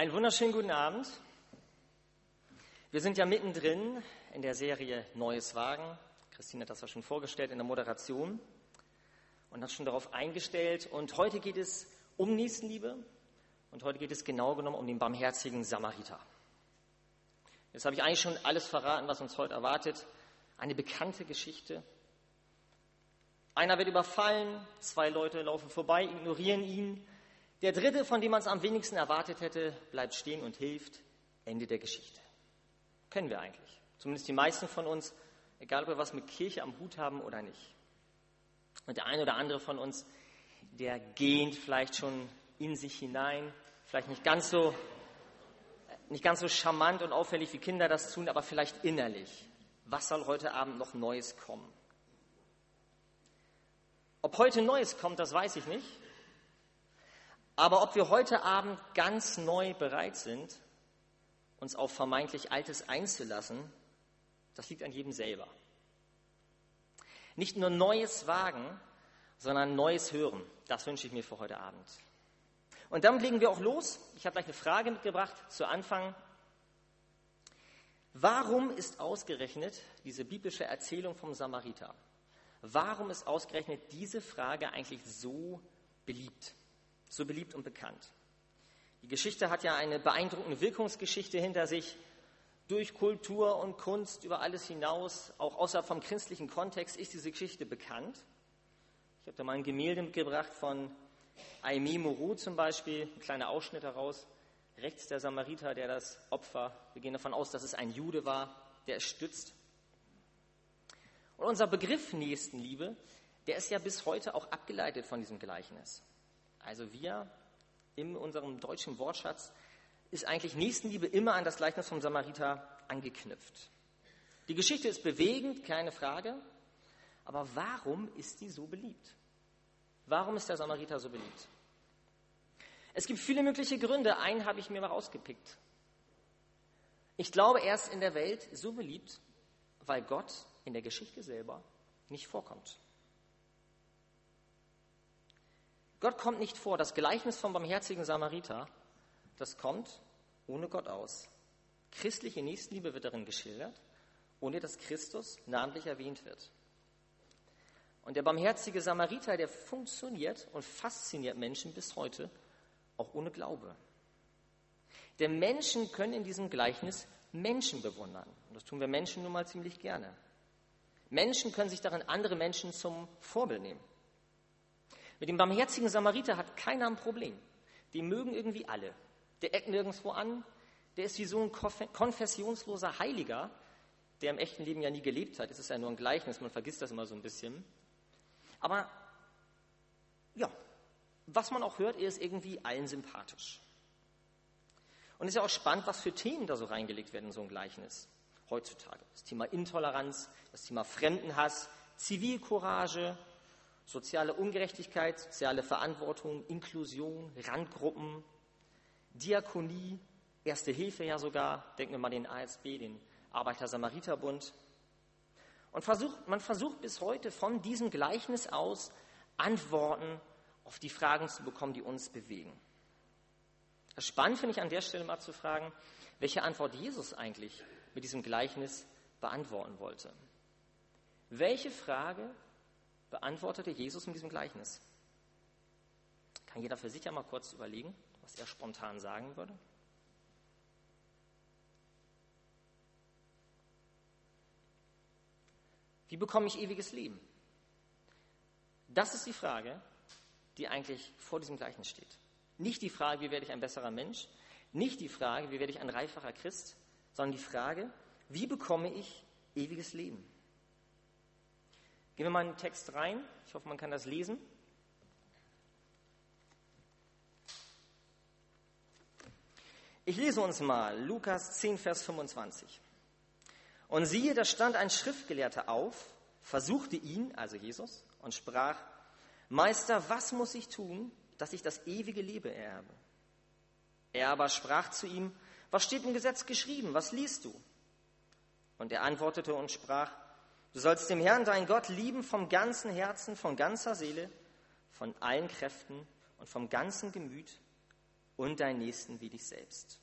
Einen wunderschönen guten Abend. Wir sind ja mittendrin in der Serie Neues Wagen. Christine hat das ja schon vorgestellt in der Moderation und hat schon darauf eingestellt. Und heute geht es um Nächstenliebe und heute geht es genau genommen um den barmherzigen Samariter. Jetzt habe ich eigentlich schon alles verraten, was uns heute erwartet. Eine bekannte Geschichte. Einer wird überfallen, zwei Leute laufen vorbei, ignorieren ihn. Der dritte, von dem man es am wenigsten erwartet hätte, bleibt stehen und hilft. Ende der Geschichte. Kennen wir eigentlich. Zumindest die meisten von uns, egal ob wir was mit Kirche am Hut haben oder nicht. Und der eine oder andere von uns, der gähnt vielleicht schon in sich hinein, vielleicht nicht ganz so, nicht ganz so charmant und auffällig wie Kinder das tun, aber vielleicht innerlich. Was soll heute Abend noch Neues kommen? Ob heute Neues kommt, das weiß ich nicht. Aber ob wir heute Abend ganz neu bereit sind, uns auf vermeintlich Altes einzulassen, das liegt an jedem selber. Nicht nur Neues wagen, sondern Neues hören. Das wünsche ich mir für heute Abend. Und damit legen wir auch los. Ich habe gleich eine Frage mitgebracht zu Anfang. Warum ist ausgerechnet diese biblische Erzählung vom Samariter? Warum ist ausgerechnet diese Frage eigentlich so beliebt? So beliebt und bekannt. Die Geschichte hat ja eine beeindruckende Wirkungsgeschichte hinter sich. Durch Kultur und Kunst über alles hinaus, auch außerhalb vom christlichen Kontext, ist diese Geschichte bekannt. Ich habe da mal ein Gemälde mitgebracht von Aimé Moreau zum Beispiel, ein kleiner Ausschnitt daraus. Rechts der Samariter, der das Opfer, wir gehen davon aus, dass es ein Jude war, der es stützt. Und unser Begriff Nächstenliebe, der ist ja bis heute auch abgeleitet von diesem Gleichnis. Also wir in unserem deutschen Wortschatz ist eigentlich Nächstenliebe immer an das Gleichnis vom Samariter angeknüpft. Die Geschichte ist bewegend, keine Frage. Aber warum ist die so beliebt? Warum ist der Samariter so beliebt? Es gibt viele mögliche Gründe. Einen habe ich mir mal rausgepickt. Ich glaube, er ist in der Welt so beliebt, weil Gott in der Geschichte selber nicht vorkommt. Gott kommt nicht vor. Das Gleichnis vom barmherzigen Samariter, das kommt ohne Gott aus. Christliche Nächstenliebe wird darin geschildert, ohne dass Christus namentlich erwähnt wird. Und der barmherzige Samariter, der funktioniert und fasziniert Menschen bis heute, auch ohne Glaube. Denn Menschen können in diesem Gleichnis Menschen bewundern. Und das tun wir Menschen nun mal ziemlich gerne. Menschen können sich darin andere Menschen zum Vorbild nehmen. Mit dem barmherzigen Samariter hat keiner ein Problem. Die mögen irgendwie alle. Der eckt nirgendwo an. Der ist wie so ein konfessionsloser Heiliger, der im echten Leben ja nie gelebt hat. Es ist ja nur ein Gleichnis, man vergisst das immer so ein bisschen. Aber ja, was man auch hört, er ist irgendwie allen sympathisch. Und es ist ja auch spannend, was für Themen da so reingelegt werden in so ein Gleichnis heutzutage. Das Thema Intoleranz, das Thema Fremdenhass, Zivilcourage, soziale Ungerechtigkeit, soziale Verantwortung, Inklusion, Randgruppen, Diakonie, Erste Hilfe ja sogar, denken wir mal den ASB, den Arbeiter-Samariter-Bund. Und versucht, man versucht bis heute von diesem Gleichnis aus Antworten auf die Fragen zu bekommen, die uns bewegen. Spannend finde ich an der Stelle mal zu fragen, welche Antwort Jesus eigentlich mit diesem Gleichnis beantworten wollte. Welche Frage beantwortete Jesus in diesem Gleichnis. Kann jeder für sich ja kurz überlegen, was er spontan sagen würde? Wie bekomme ich ewiges Leben? Das ist die Frage, die eigentlich vor diesem Gleichnis steht. Nicht die Frage, wie werde ich ein besserer Mensch, nicht die Frage, wie werde ich ein reifacher Christ, sondern die Frage, wie bekomme ich ewiges Leben? Gehen wir mal in den Text rein. Ich hoffe, man kann das lesen. Ich lese uns mal Lukas 10, Vers 25. Und siehe, da stand ein Schriftgelehrter auf, versuchte ihn, also Jesus, und sprach, Meister, was muss ich tun, dass ich das ewige Leben erbe? Er aber sprach zu ihm, was steht im Gesetz geschrieben, was liest du? Und er antwortete und sprach, Du sollst den Herrn, dein Gott, lieben vom ganzen Herzen, von ganzer Seele, von allen Kräften und vom ganzen Gemüt und deinen Nächsten wie dich selbst.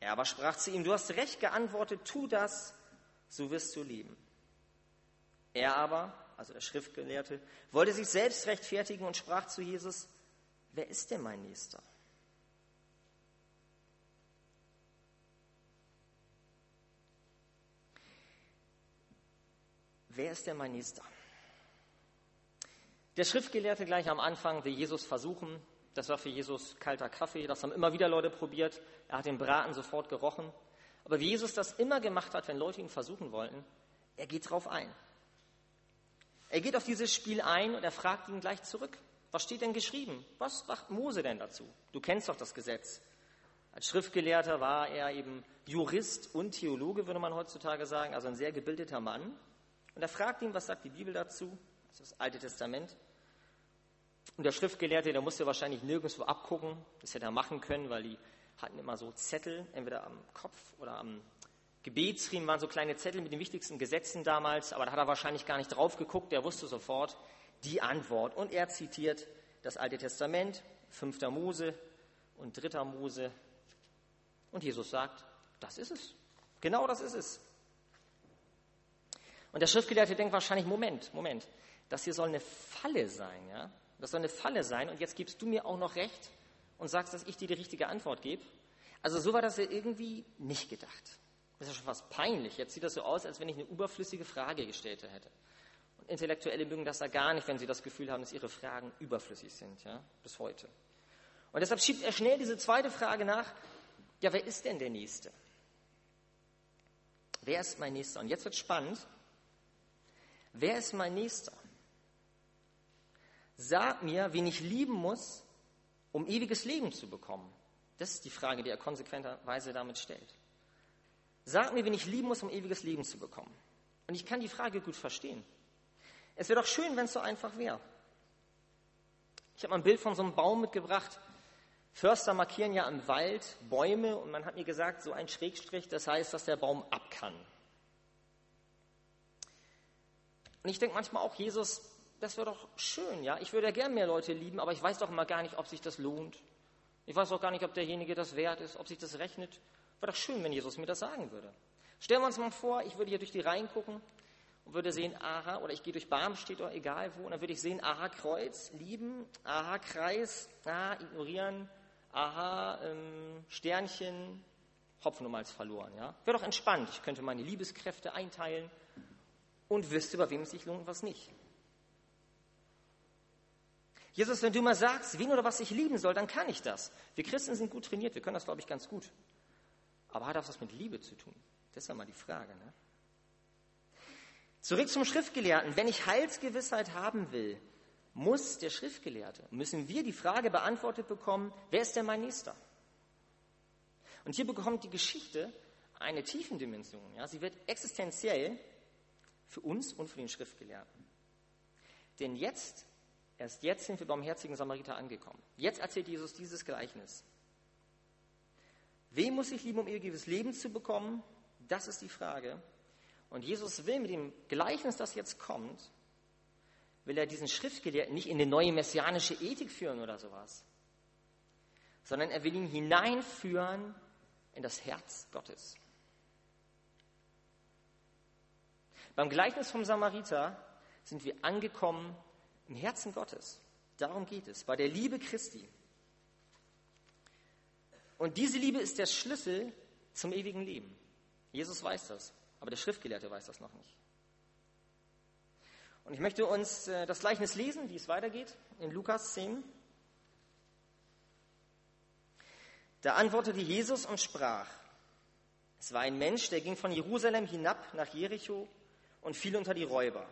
Er aber sprach zu ihm, du hast recht geantwortet, tu das, so wirst du leben. Er aber, also der Schriftgelehrte, wollte sich selbst rechtfertigen und sprach zu Jesus, wer ist denn mein Nächster? Wer ist denn mein Nächster? Der Schriftgelehrte gleich am Anfang will Jesus versuchen. Das war für Jesus kalter Kaffee. Das haben immer wieder Leute probiert. Er hat den Braten sofort gerochen. Aber wie Jesus das immer gemacht hat, wenn Leute ihn versuchen wollten, er geht drauf ein. Er geht auf dieses Spiel ein und er fragt ihn gleich zurück. Was steht denn geschrieben? Was sagt Mose denn dazu? Du kennst doch das Gesetz. Als Schriftgelehrter war er eben Jurist und Theologe, würde man heutzutage sagen, also ein sehr gebildeter Mann. Und er fragt ihn, was sagt die Bibel dazu? Das ist das Alte Testament. Und der Schriftgelehrte, der musste wahrscheinlich nirgendwo abgucken. Das hätte er machen können, weil die hatten immer so Zettel, entweder am Kopf oder am Gebetsriemen waren so kleine Zettel mit den wichtigsten Gesetzen damals, aber da hat er wahrscheinlich gar nicht drauf geguckt, der wusste sofort die Antwort. Und er zitiert das Alte Testament, 5. Mose und 3. Mose. Und Jesus sagt, das ist es. Genau das ist es. Und der Schriftgelehrte denkt wahrscheinlich, Moment, Moment, das hier soll eine Falle sein, ja? Das soll eine Falle sein und jetzt gibst du mir auch noch recht und sagst, dass ich dir die richtige Antwort gebe. Also so war das ja irgendwie nicht gedacht. Das ist ja schon fast peinlich. Jetzt sieht das so aus, als wenn ich eine überflüssige Frage gestellt hätte. Und Intellektuelle mögen das ja gar nicht, wenn sie das Gefühl haben, dass ihre Fragen überflüssig sind, ja, bis heute. Und deshalb schiebt er schnell diese zweite Frage nach. Ja, wer ist denn der Nächste? Wer ist mein Nächster? Und jetzt wird spannend. Wer ist mein Nächster? Sag mir, wen ich lieben muss, um ewiges Leben zu bekommen. Das ist die Frage, die er konsequenterweise damit stellt. Sag mir, wen ich lieben muss, um ewiges Leben zu bekommen. Und ich kann die Frage gut verstehen. Es wäre doch schön, wenn es so einfach wäre. Ich habe mal ein Bild von so einem Baum mitgebracht. Förster markieren ja im Wald Bäume und man hat mir gesagt, so ein Schrägstrich, das heißt, dass der Baum ab kann. Und ich denke manchmal auch, Jesus, das wäre doch schön, ja. Ich würde ja gern mehr Leute lieben, aber ich weiß doch immer gar nicht, ob sich das lohnt. Ich weiß auch gar nicht, ob derjenige das wert ist, ob sich das rechnet. Wäre doch schön, wenn Jesus mir das sagen würde. Stellen wir uns mal vor, ich würde hier durch die Reihen gucken und würde sehen, aha, oder ich gehe durch Barm, steht doch egal wo, und dann würde ich sehen, aha, Kreuz, lieben, aha, Kreis, aha, ignorieren, aha, ähm, Sternchen, Hopfen um verloren, ja. Wäre doch entspannt. Ich könnte meine Liebeskräfte einteilen und wüsste, bei wem es sich lohnt und was nicht. Jesus, wenn du mal sagst, wen oder was ich lieben soll, dann kann ich das. Wir Christen sind gut trainiert, wir können das, glaube ich, ganz gut. Aber hat das was mit Liebe zu tun? Das ist ja mal die Frage. Ne? Zurück zum Schriftgelehrten. Wenn ich Heilsgewissheit haben will, muss der Schriftgelehrte, müssen wir die Frage beantwortet bekommen, wer ist denn mein Nächster? Und hier bekommt die Geschichte eine Tiefendimension. Ja? Sie wird existenziell für uns und für den Schriftgelehrten. Denn jetzt Erst jetzt sind wir beim herzigen Samariter angekommen. Jetzt erzählt Jesus dieses Gleichnis. Wen muss ich lieben, um ewiges Leben zu bekommen? Das ist die Frage. Und Jesus will mit dem Gleichnis, das jetzt kommt, will er diesen Schriftgelehrten nicht in eine neue messianische Ethik führen oder sowas, sondern er will ihn hineinführen in das Herz Gottes. Beim Gleichnis vom Samariter sind wir angekommen im Herzen Gottes. Darum geht es, bei der Liebe Christi. Und diese Liebe ist der Schlüssel zum ewigen Leben. Jesus weiß das, aber der Schriftgelehrte weiß das noch nicht. Und ich möchte uns äh, das Gleichnis lesen, wie es weitergeht, in Lukas 10. Da antwortete Jesus und sprach, es war ein Mensch, der ging von Jerusalem hinab nach Jericho und fiel unter die Räuber.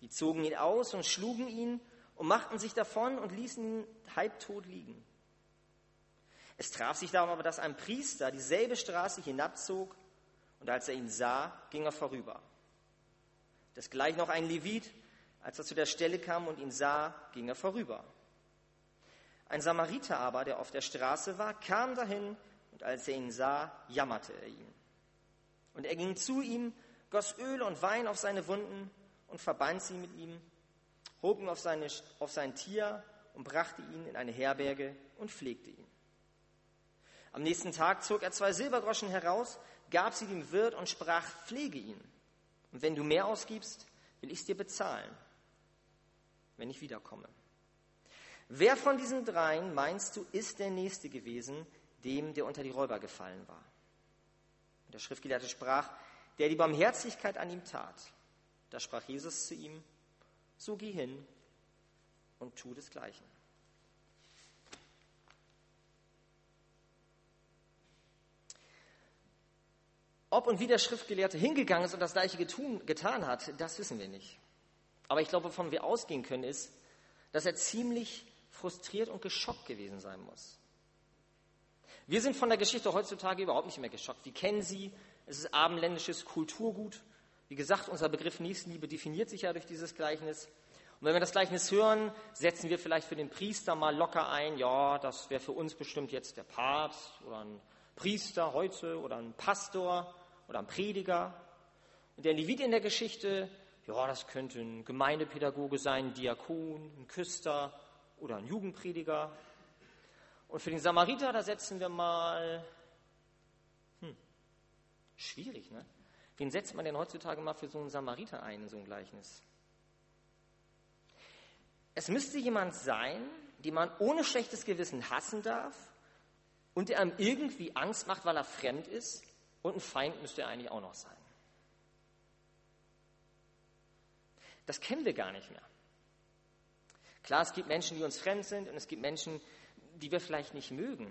Die zogen ihn aus und schlugen ihn und machten sich davon und ließen ihn halbtot liegen. Es traf sich darum aber, dass ein Priester dieselbe Straße hinabzog und als er ihn sah, ging er vorüber. Desgleich noch ein Levit, als er zu der Stelle kam und ihn sah, ging er vorüber. Ein Samariter aber, der auf der Straße war, kam dahin und als er ihn sah, jammerte er ihn. Und er ging zu ihm, goss Öl und Wein auf seine Wunden und verband sie mit ihm, hob ihn auf, seine, auf sein Tier und brachte ihn in eine Herberge und pflegte ihn. Am nächsten Tag zog er zwei Silbergroschen heraus, gab sie dem Wirt und sprach, pflege ihn. Und wenn du mehr ausgibst, will ich es dir bezahlen, wenn ich wiederkomme. Wer von diesen dreien, meinst du, ist der Nächste gewesen, dem, der unter die Räuber gefallen war? Und der Schriftgelehrte sprach, der die Barmherzigkeit an ihm tat. Da sprach Jesus zu ihm, so geh hin und tu desgleichen. Ob und wie der Schriftgelehrte hingegangen ist und das gleiche getun, getan hat, das wissen wir nicht. Aber ich glaube, wovon wir ausgehen können, ist, dass er ziemlich frustriert und geschockt gewesen sein muss. Wir sind von der Geschichte heutzutage überhaupt nicht mehr geschockt. Wir kennen sie, es ist abendländisches Kulturgut. Wie gesagt, unser Begriff Nächstenliebe definiert sich ja durch dieses Gleichnis. Und wenn wir das Gleichnis hören, setzen wir vielleicht für den Priester mal locker ein, ja, das wäre für uns bestimmt jetzt der Papst oder ein Priester heute oder ein Pastor oder ein Prediger. Und der Levit in der Geschichte, ja, das könnte ein Gemeindepädagoge sein, ein Diakon, ein Küster oder ein Jugendprediger. Und für den Samariter, da setzen wir mal, schwierig, ne? Wen setzt man denn heutzutage mal für so einen Samariter ein in so ein Gleichnis? Es müsste jemand sein, den man ohne schlechtes Gewissen hassen darf und der einem irgendwie Angst macht, weil er fremd ist und ein Feind müsste er eigentlich auch noch sein. Das kennen wir gar nicht mehr. Klar, es gibt Menschen, die uns fremd sind und es gibt Menschen, die wir vielleicht nicht mögen.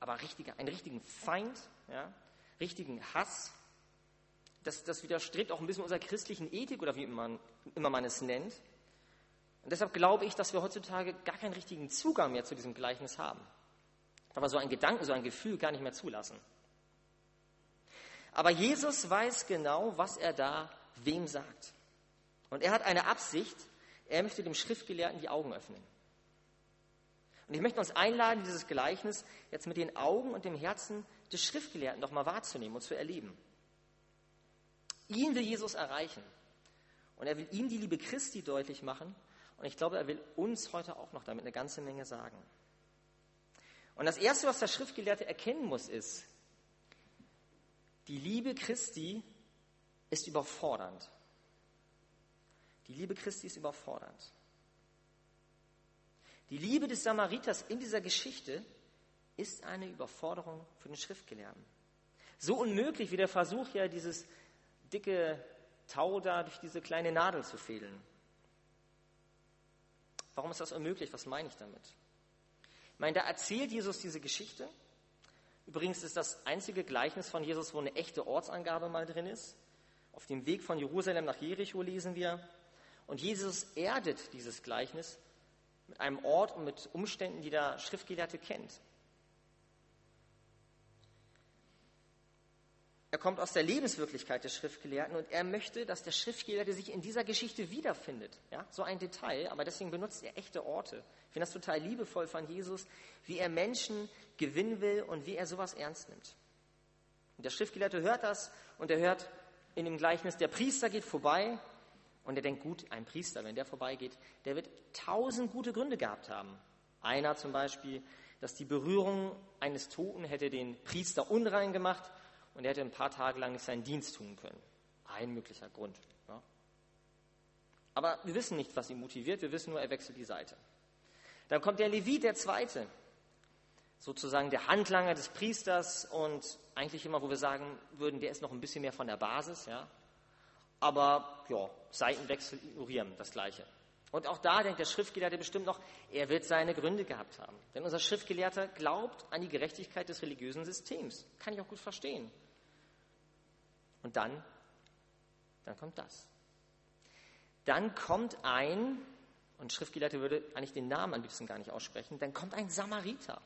Aber einen richtigen Feind, ja, richtigen Hass, das, das widerstrebt auch ein bisschen unserer christlichen Ethik oder wie man, immer man es nennt. Und deshalb glaube ich, dass wir heutzutage gar keinen richtigen Zugang mehr zu diesem Gleichnis haben. Aber so ein Gedanken, so ein Gefühl gar nicht mehr zulassen. Aber Jesus weiß genau, was er da wem sagt. Und er hat eine Absicht, er möchte dem Schriftgelehrten die Augen öffnen. Und ich möchte uns einladen, dieses Gleichnis jetzt mit den Augen und dem Herzen des Schriftgelehrten nochmal wahrzunehmen und zu erleben. Ihn will Jesus erreichen. Und er will ihm die Liebe Christi deutlich machen. Und ich glaube, er will uns heute auch noch damit eine ganze Menge sagen. Und das Erste, was der Schriftgelehrte erkennen muss, ist, die Liebe Christi ist überfordernd. Die Liebe Christi ist überfordernd. Die Liebe des Samariters in dieser Geschichte ist eine Überforderung für den Schriftgelehrten. So unmöglich wie der Versuch, ja dieses dicke Tau da durch diese kleine Nadel zu fädeln. Warum ist das unmöglich? Was meine ich damit? Ich meine, da erzählt Jesus diese Geschichte. Übrigens ist das einzige Gleichnis von Jesus, wo eine echte Ortsangabe mal drin ist. Auf dem Weg von Jerusalem nach Jericho lesen wir, und Jesus erdet dieses Gleichnis mit einem Ort und mit Umständen, die der Schriftgelehrte kennt. Er kommt aus der Lebenswirklichkeit des Schriftgelehrten und er möchte, dass der Schriftgelehrte sich in dieser Geschichte wiederfindet. Ja, so ein Detail, aber deswegen benutzt er echte Orte. Ich finde das total liebevoll von Jesus, wie er Menschen gewinnen will und wie er sowas ernst nimmt. Und der Schriftgelehrte hört das und er hört in dem Gleichnis, der Priester geht vorbei und er denkt, gut, ein Priester, wenn der vorbeigeht, der wird tausend gute Gründe gehabt haben. Einer zum Beispiel, dass die Berührung eines Toten hätte den Priester unrein gemacht und er hätte ein paar Tage lang nicht seinen Dienst tun können. Ein möglicher Grund. Ja. Aber wir wissen nicht, was ihn motiviert, wir wissen nur, er wechselt die Seite. Dann kommt der Levit, der Zweite, sozusagen der Handlanger des Priesters und eigentlich immer, wo wir sagen würden, der ist noch ein bisschen mehr von der Basis, ja, aber ja, Seitenwechsel ignorieren, das Gleiche. Und auch da denkt der Schriftgelehrte bestimmt noch, er wird seine Gründe gehabt haben. Denn unser Schriftgelehrter glaubt an die Gerechtigkeit des religiösen Systems. Kann ich auch gut verstehen. Und dann, dann kommt das. Dann kommt ein, und Schriftgelehrte würde eigentlich den Namen am liebsten gar nicht aussprechen, dann kommt ein Samariter.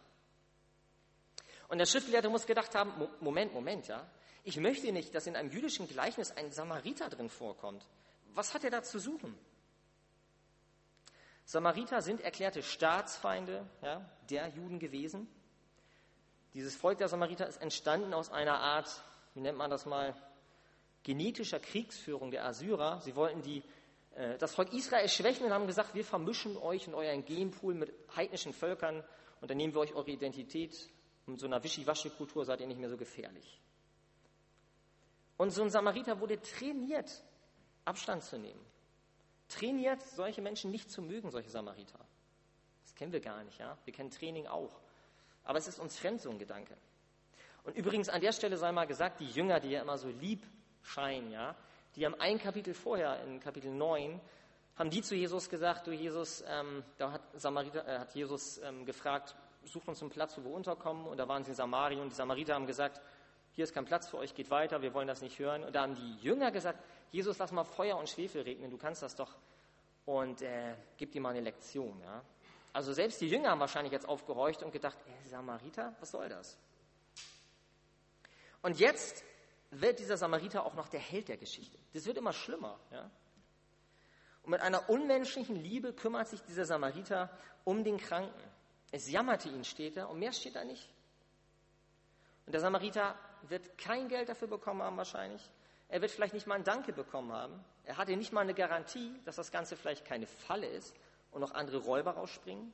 Und der Schriftgelehrte muss gedacht haben, Moment, Moment, ja, ich möchte nicht, dass in einem jüdischen Gleichnis ein Samariter drin vorkommt. Was hat er da zu suchen? Samariter sind erklärte Staatsfeinde ja, der Juden gewesen. Dieses Volk der Samariter ist entstanden aus einer Art, wie nennt man das mal, genetischer Kriegsführung der Assyrer. Sie wollten die äh, das Volk Israel schwächen und haben gesagt, wir vermischen euch in euren Genpool mit heidnischen Völkern und dann nehmen wir euch eure Identität. Und mit so einer Wischiwaschi-Kultur seid ihr nicht mehr so gefährlich. Und so ein Samariter wurde trainiert, Abstand zu nehmen. Trainiert, solche Menschen nicht zu mögen, solche Samariter. Das kennen wir gar nicht, ja. Wir kennen Training auch. Aber es ist uns fremd, so ein Gedanke. Und übrigens an der Stelle sei mal gesagt, die Jünger, die ja immer so lieb scheinen, ja, die haben ein Kapitel vorher, in Kapitel 9, haben die zu Jesus gesagt, du Jesus, ähm, da hat, Samariter, äh, hat Jesus ähm, gefragt, sucht uns einen Platz, wo wir unterkommen. Und da waren sie in Samarien und die Samariter haben gesagt, hier ist kein Platz für euch, geht weiter, wir wollen das nicht hören. Und da haben die Jünger gesagt, Jesus, lass mal Feuer und Schwefel regnen, du kannst das doch. Und äh, gib dir mal eine Lektion. Ja? Also selbst die Jünger haben wahrscheinlich jetzt aufgehorcht und gedacht, äh, Samariter, was soll das? Und jetzt wird dieser Samariter auch noch der Held der Geschichte. Das wird immer schlimmer. Ja? Und mit einer unmenschlichen Liebe kümmert sich dieser Samariter um den Kranken. Es jammerte ihn, steht da, und mehr steht da nicht. Und der Samariter wird kein Geld dafür bekommen haben wahrscheinlich. Er wird vielleicht nicht mal ein Danke bekommen haben. Er hatte nicht mal eine Garantie, dass das Ganze vielleicht keine Falle ist und noch andere Räuber rausspringen.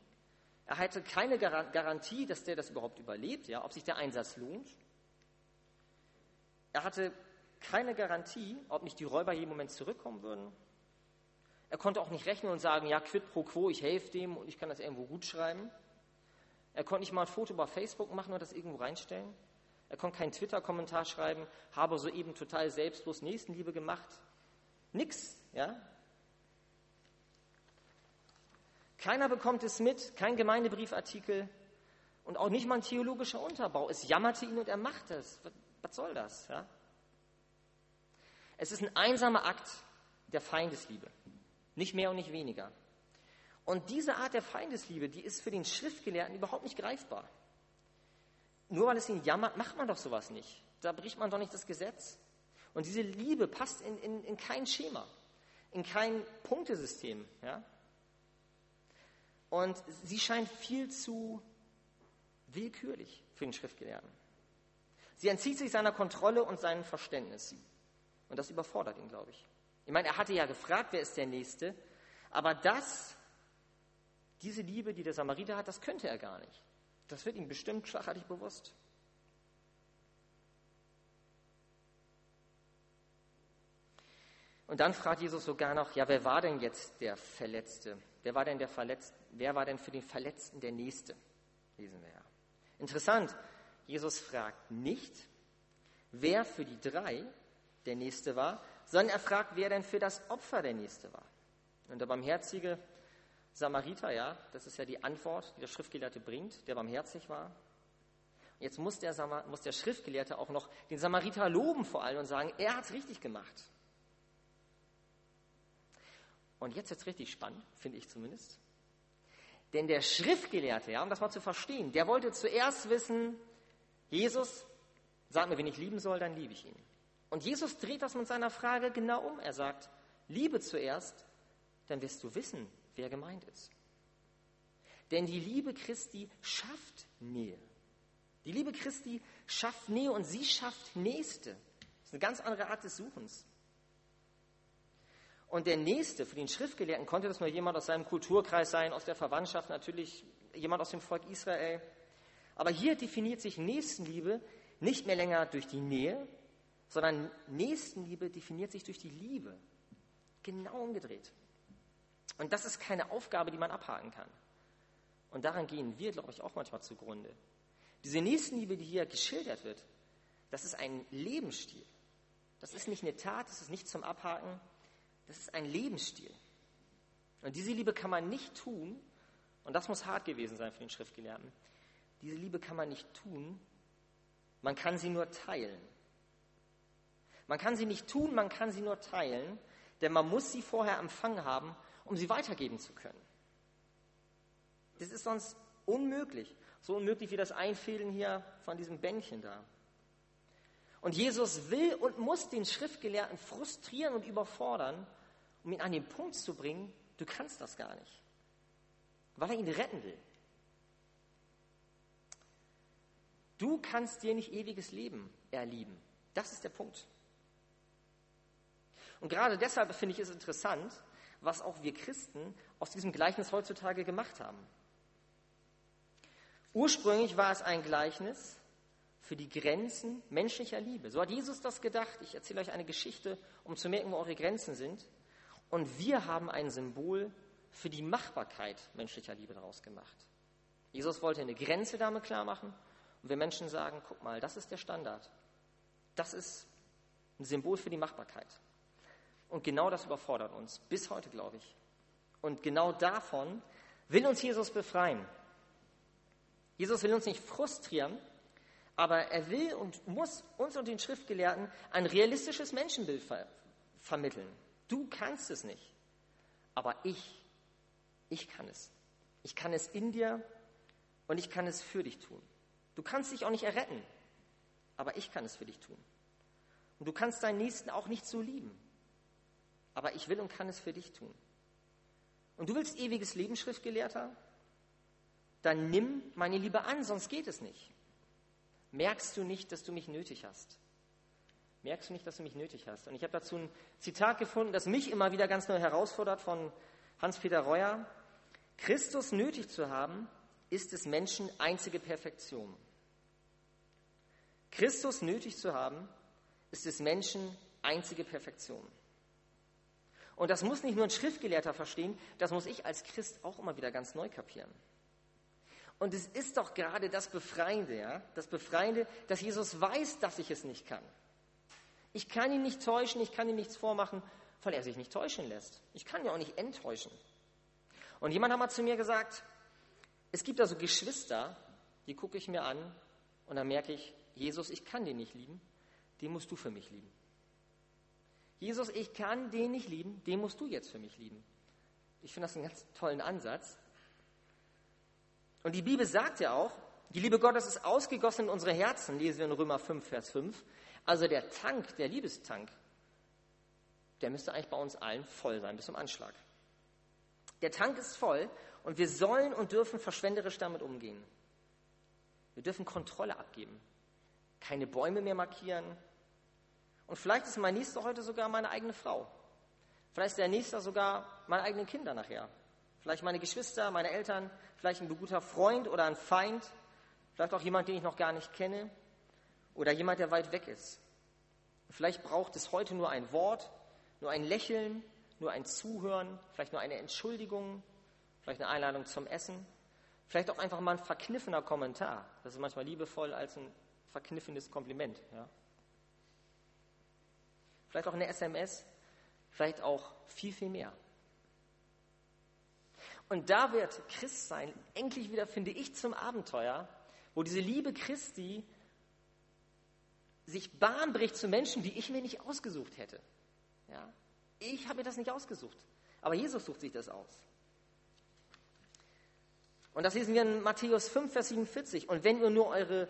Er hatte keine Garantie, dass der das überhaupt überlebt, ja, ob sich der Einsatz lohnt. Er hatte keine Garantie, ob nicht die Räuber jeden Moment zurückkommen würden. Er konnte auch nicht rechnen und sagen, ja, quid pro quo, ich helfe dem und ich kann das irgendwo gut schreiben. Er konnte nicht mal ein Foto über Facebook machen und das irgendwo reinstellen. Er konnte keinen Twitter-Kommentar schreiben, habe soeben total selbstlos Nächstenliebe gemacht. Nix, ja. Keiner bekommt es mit, kein Gemeindebriefartikel und auch nicht mal ein theologischer Unterbau. Es jammerte ihn und er macht es. Was soll das? Ja? Es ist ein einsamer Akt der Feindesliebe. Nicht mehr und nicht weniger. Und diese Art der Feindesliebe, die ist für den Schriftgelehrten überhaupt nicht greifbar. Nur weil es ihn jammert, macht man doch sowas nicht. Da bricht man doch nicht das Gesetz. Und diese Liebe passt in, in, in kein Schema, in kein Punktesystem. Ja? Und sie scheint viel zu willkürlich für den Schriftgelehrten. Sie entzieht sich seiner Kontrolle und seinem Verständnis. Und das überfordert ihn, glaube ich. Ich meine, er hatte ja gefragt, wer ist der Nächste, aber das, diese Liebe, die der Samariter hat, das könnte er gar nicht. Das wird ihm bestimmt schlagartig bewusst. Und dann fragt Jesus sogar noch, ja, wer war denn jetzt der Verletzte? Wer war denn der Verletzte? Wer war denn für den Verletzten der Nächste? Lesen wir ja. Interessant, Jesus fragt nicht, wer für die drei der Nächste war, sondern er fragt, wer denn für das Opfer der Nächste war. Und der barmherzige Samariter, ja, das ist ja die Antwort, die der Schriftgelehrte bringt, der barmherzig war. Jetzt muss der, muss der Schriftgelehrte auch noch den Samariter loben vor allem und sagen, er hat es richtig gemacht. Und jetzt wird es richtig spannend, finde ich zumindest. Denn der Schriftgelehrte, ja, um das mal zu verstehen, der wollte zuerst wissen, Jesus, sag mir, wen ich lieben soll, dann liebe ich ihn. Und Jesus dreht das mit seiner Frage genau um. Er sagt, liebe zuerst, dann wirst du wissen, wer gemeint ist. Denn die Liebe Christi schafft Nähe. Die Liebe Christi schafft Nähe und sie schafft Nächste. Das ist eine ganz andere Art des Suchens. Und der Nächste, für den Schriftgelehrten konnte das nur jemand aus seinem Kulturkreis sein, aus der Verwandtschaft, natürlich jemand aus dem Volk Israel. Aber hier definiert sich Nächstenliebe nicht mehr länger durch die Nähe, sondern Nächstenliebe definiert sich durch die Liebe. Genau umgedreht. Und das ist keine Aufgabe, die man abhaken kann. Und daran gehen wir, glaube ich, auch manchmal zugrunde. Diese Nächstenliebe, die hier geschildert wird, das ist ein Lebensstil. Das ist nicht eine Tat, das ist nicht zum Abhaken, das ist ein Lebensstil. Und diese Liebe kann man nicht tun, und das muss hart gewesen sein für den Schriftgelehrten. Diese Liebe kann man nicht tun, man kann sie nur teilen. Man kann sie nicht tun, man kann sie nur teilen, denn man muss sie vorher empfangen haben, um sie weitergeben zu können. Das ist sonst unmöglich. So unmöglich wie das Einfädeln hier von diesem Bändchen da. Und Jesus will und muss den Schriftgelehrten frustrieren und überfordern, um ihn an den Punkt zu bringen, du kannst das gar nicht, weil er ihn retten will. Du kannst dir nicht ewiges Leben erlieben. Das ist der Punkt. Und gerade deshalb finde ich es interessant, was auch wir Christen aus diesem Gleichnis heutzutage gemacht haben. Ursprünglich war es ein Gleichnis für die Grenzen menschlicher Liebe. So hat Jesus das gedacht. Ich erzähle euch eine Geschichte, um zu merken, wo eure Grenzen sind. Und wir haben ein Symbol für die Machbarkeit menschlicher Liebe daraus gemacht. Jesus wollte eine Grenze damit klar machen und wir Menschen sagen, guck mal, das ist der Standard. Das ist ein Symbol für die Machbarkeit. Und genau das überfordert uns, bis heute, glaube ich. Und genau davon will uns Jesus befreien. Jesus will uns nicht frustrieren, aber er will und muss uns und den Schriftgelehrten ein realistisches Menschenbild ver vermitteln. Du kannst es nicht, aber ich, ich kann es. Ich kann es in dir und ich kann es für dich tun. Du kannst dich auch nicht erretten, aber ich kann es für dich tun. Und du kannst deinen Nächsten auch nicht so lieben, aber ich will und kann es für dich tun. Und du willst ewiges Leben, Schriftgelehrter? Dann nimm meine Liebe an, sonst geht es nicht. Merkst du nicht, dass du mich nötig hast? Merkst du nicht, dass du mich nötig hast? Und ich habe dazu ein Zitat gefunden, das mich immer wieder ganz neu herausfordert von Hans-Peter Reuer. Christus nötig zu haben, ist des Menschen einzige Perfektion. Christus nötig zu haben, ist des Menschen einzige Perfektion. Und das muss nicht nur ein Schriftgelehrter verstehen, das muss ich als Christ auch immer wieder ganz neu kapieren. Und es ist doch gerade das Befreiende, ja? das Befreiende, dass Jesus weiß, dass ich es nicht kann. Ich kann ihn nicht täuschen, ich kann ihm nichts vormachen, weil er sich nicht täuschen lässt. Ich kann ja auch nicht enttäuschen. Und jemand hat mal zu mir gesagt, es gibt also Geschwister, die gucke ich mir an und dann merke ich, Jesus, ich kann den nicht lieben, den musst du für mich lieben. Jesus, ich kann den nicht lieben, den musst du jetzt für mich lieben. Ich finde das einen ganz tollen Ansatz. Und die Bibel sagt ja auch, die Liebe Gottes ist ausgegossen in unsere Herzen, lesen wir in Römer 5, Vers 5. Also der Tank, der Liebestank, der müsste eigentlich bei uns allen voll sein, bis zum Anschlag. Der Tank ist voll und wir sollen und dürfen verschwenderisch damit umgehen. Wir dürfen Kontrolle abgeben, keine Bäume mehr markieren. Und vielleicht ist mein Nächster heute sogar meine eigene Frau. Vielleicht ist der Nächste sogar meine eigenen Kinder nachher. Vielleicht meine Geschwister, meine Eltern, vielleicht ein guter Freund oder ein Feind, vielleicht auch jemand, den ich noch gar nicht kenne oder jemand, der weit weg ist. Vielleicht braucht es heute nur ein Wort, nur ein Lächeln, nur ein Zuhören, vielleicht nur eine Entschuldigung, vielleicht eine Einladung zum Essen, vielleicht auch einfach mal ein verkniffener Kommentar. Das ist manchmal liebevoll als ein verkniffenes Kompliment. Ja. Vielleicht auch eine SMS, vielleicht auch viel, viel mehr. Und da wird Christsein endlich wieder, finde ich, zum Abenteuer, wo diese Liebe Christi sich Bahn bricht zu Menschen, die ich mir nicht ausgesucht hätte. Ja? Ich habe mir das nicht ausgesucht. Aber Jesus sucht sich das aus. Und das lesen wir in Matthäus 5, Vers 47. Und wenn ihr nur eure,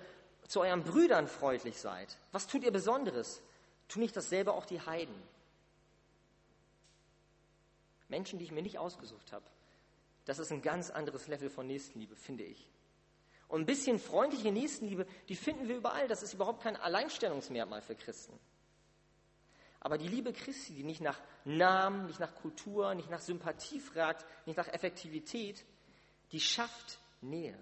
zu euren Brüdern freundlich seid, was tut ihr Besonderes? Tun nicht dasselbe auch die Heiden? Menschen, die ich mir nicht ausgesucht habe. Das ist ein ganz anderes Level von Nächstenliebe, finde ich. Und ein bisschen freundliche Nächstenliebe, die finden wir überall. Das ist überhaupt kein Alleinstellungsmerkmal für Christen. Aber die Liebe Christi, die nicht nach Namen, nicht nach Kultur, nicht nach Sympathie fragt, nicht nach Effektivität, die schafft Nähe.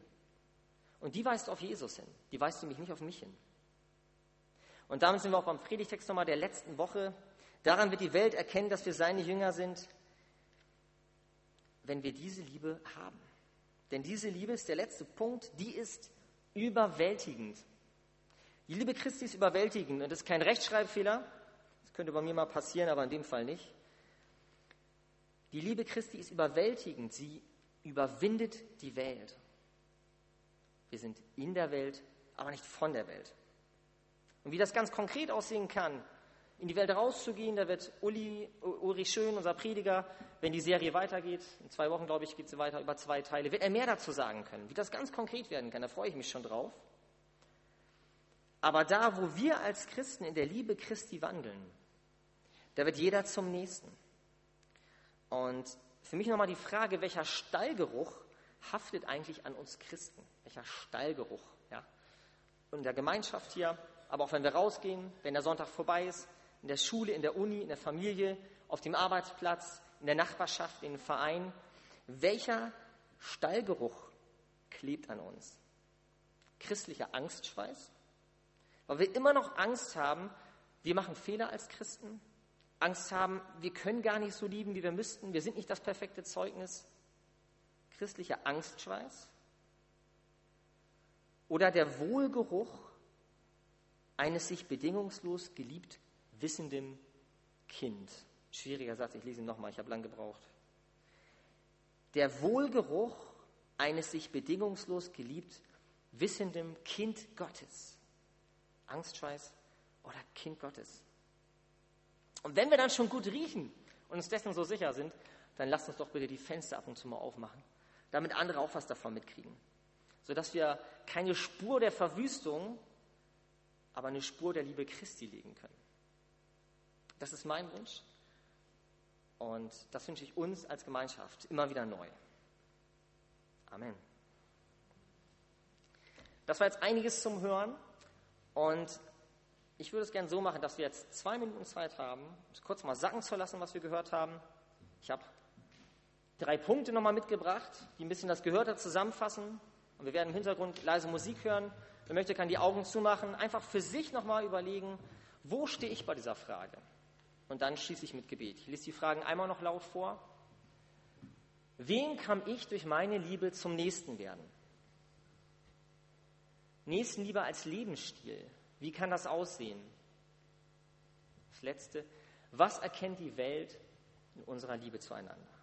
Und die weist auf Jesus hin. Die weist nämlich nicht auf mich hin. Und damit sind wir auch beim Predigtext nochmal der letzten Woche. Daran wird die Welt erkennen, dass wir seine Jünger sind, wenn wir diese Liebe haben. Denn diese Liebe ist der letzte Punkt, die ist überwältigend. Die Liebe Christi ist überwältigend und das ist kein Rechtschreibfehler. Das könnte bei mir mal passieren, aber in dem Fall nicht. Die Liebe Christi ist überwältigend. Sie überwindet die Welt. Wir sind in der Welt, aber nicht von der Welt. Und wie das ganz konkret aussehen kann, in die Welt rauszugehen. Da wird Uli, Uri Schön, unser Prediger, wenn die Serie weitergeht, in zwei Wochen, glaube ich, geht sie weiter über zwei Teile, wird er mehr dazu sagen können, wie das ganz konkret werden kann. Da freue ich mich schon drauf. Aber da, wo wir als Christen in der Liebe Christi wandeln, da wird jeder zum Nächsten. Und für mich nochmal die Frage, welcher Stallgeruch haftet eigentlich an uns Christen? Welcher Stallgeruch? Ja? Und in der Gemeinschaft hier, aber auch wenn wir rausgehen, wenn der Sonntag vorbei ist, in der Schule, in der Uni, in der Familie, auf dem Arbeitsplatz, in der Nachbarschaft, in den Verein. Welcher Stallgeruch klebt an uns? Christlicher Angstschweiß? Weil wir immer noch Angst haben, wir machen Fehler als Christen. Angst haben, wir können gar nicht so lieben, wie wir müssten. Wir sind nicht das perfekte Zeugnis. Christlicher Angstschweiß? Oder der Wohlgeruch eines sich bedingungslos geliebt wissenden Kind. Schwieriger Satz, ich lese ihn nochmal, ich habe lang gebraucht. Der Wohlgeruch eines sich bedingungslos geliebt wissenden Kind Gottes. Angstschweiß oder Kind Gottes. Und wenn wir dann schon gut riechen und uns dessen so sicher sind, dann lasst uns doch bitte die Fenster ab und zu mal aufmachen, damit andere auch was davon mitkriegen. Sodass wir keine Spur der Verwüstung, aber eine Spur der Liebe Christi legen können. Das ist mein Wunsch. Und das wünsche ich uns als Gemeinschaft immer wieder neu. Amen. Das war jetzt einiges zum Hören. Und ich würde es gerne so machen, dass wir jetzt zwei Minuten Zeit haben, um kurz mal sacken zu lassen, was wir gehört haben. Ich habe drei Punkte nochmal mitgebracht, die ein bisschen das Gehörte zusammenfassen. Und wir werden im Hintergrund leise Musik hören. Wer möchte, kann die Augen zumachen. Einfach für sich nochmal überlegen, wo stehe ich bei dieser Frage? Und dann schließe ich mit Gebet. Ich lese die Fragen einmal noch laut vor. Wen kann ich durch meine Liebe zum Nächsten werden? Nächstenliebe als Lebensstil. Wie kann das aussehen? Das Letzte. Was erkennt die Welt in unserer Liebe zueinander?